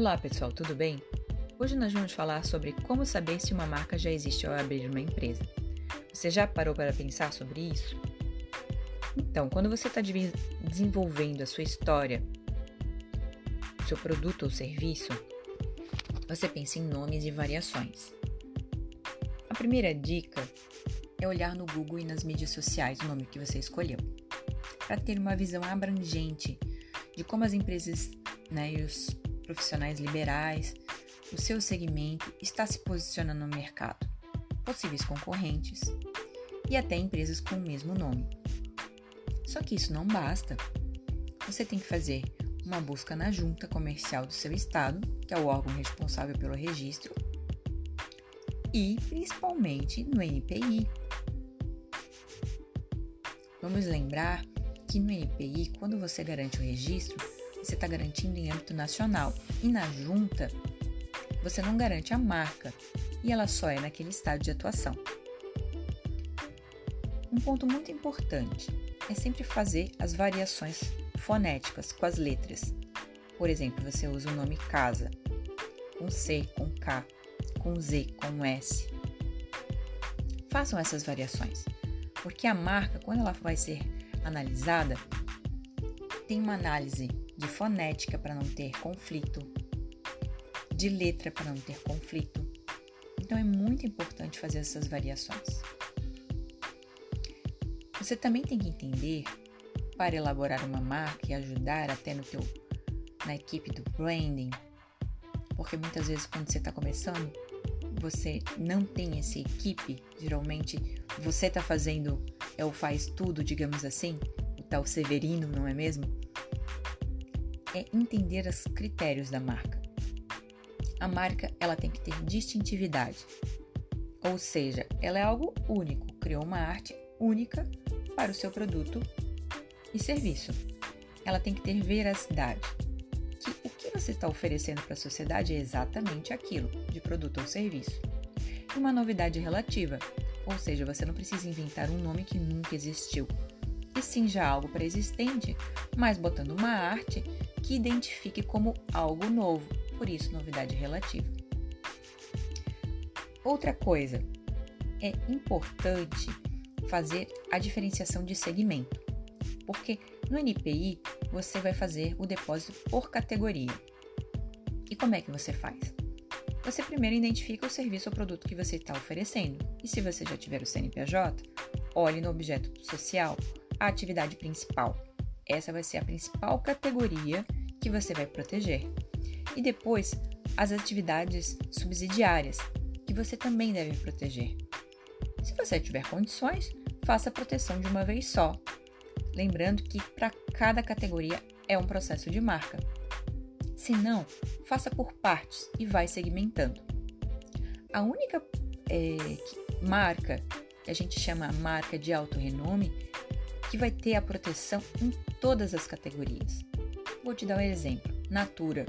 Olá pessoal, tudo bem? Hoje nós vamos falar sobre como saber se uma marca já existe ao abrir uma empresa. Você já parou para pensar sobre isso? Então, quando você está desenvolvendo a sua história, seu produto ou serviço, você pensa em nomes e variações. A primeira dica é olhar no Google e nas mídias sociais o nome que você escolheu, para ter uma visão abrangente de como as empresas né, e os profissionais liberais, o seu segmento está se posicionando no mercado, possíveis concorrentes e até empresas com o mesmo nome. Só que isso não basta. Você tem que fazer uma busca na junta comercial do seu estado, que é o órgão responsável pelo registro, e principalmente no NPI. Vamos lembrar que no NPI, quando você garante o registro, você está garantindo em âmbito nacional. E na junta, você não garante a marca e ela só é naquele estado de atuação. Um ponto muito importante é sempre fazer as variações fonéticas com as letras. Por exemplo, você usa o nome casa com C, com K, com Z, com S. Façam essas variações, porque a marca, quando ela vai ser analisada, tem uma análise de fonética para não ter conflito, de letra para não ter conflito. Então é muito importante fazer essas variações. Você também tem que entender para elaborar uma marca e ajudar até no teu na equipe do branding, porque muitas vezes quando você está começando você não tem essa equipe, geralmente você está fazendo é o faz tudo, digamos assim, o tal Severino, não é mesmo? É entender os critérios da marca. A marca ela tem que ter distintividade, ou seja, ela é algo único, criou uma arte única para o seu produto e serviço. Ela tem que ter veracidade, que o que você está oferecendo para a sociedade é exatamente aquilo, de produto ou serviço. E uma novidade relativa, ou seja, você não precisa inventar um nome que nunca existiu, e sim já algo pré-existente, mas botando uma arte que identifique como algo novo, por isso novidade relativa. Outra coisa, é importante fazer a diferenciação de segmento, porque no NPI você vai fazer o depósito por categoria. E como é que você faz? Você primeiro identifica o serviço ou produto que você está oferecendo, e se você já tiver o CNPJ, olhe no objeto social, a atividade principal essa vai ser a principal categoria que você vai proteger. E depois, as atividades subsidiárias, que você também deve proteger. Se você tiver condições, faça a proteção de uma vez só. Lembrando que para cada categoria é um processo de marca. Se não, faça por partes e vai segmentando. A única é, marca que a gente chama marca de alto renome que vai ter a proteção em todas as categorias. Vou te dar um exemplo: Natura.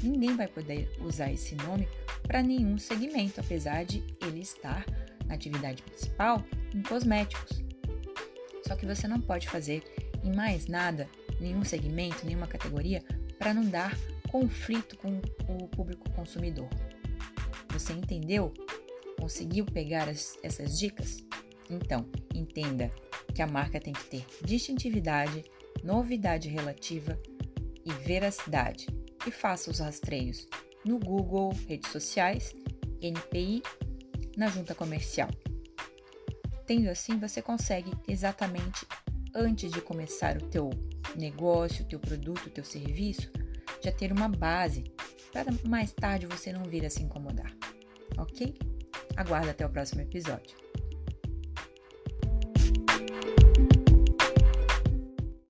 Ninguém vai poder usar esse nome para nenhum segmento, apesar de ele estar na atividade principal em cosméticos. Só que você não pode fazer em mais nada, nenhum segmento, nenhuma categoria, para não dar conflito com o público consumidor. Você entendeu? Conseguiu pegar as, essas dicas? Então, entenda que a marca tem que ter distintividade, novidade relativa e veracidade. E faça os rastreios no Google, redes sociais, NPI, na junta comercial. Tendo assim, você consegue exatamente antes de começar o teu negócio, o teu produto, o teu serviço, já ter uma base para mais tarde você não vir a se incomodar. Ok? Aguarda até o próximo episódio.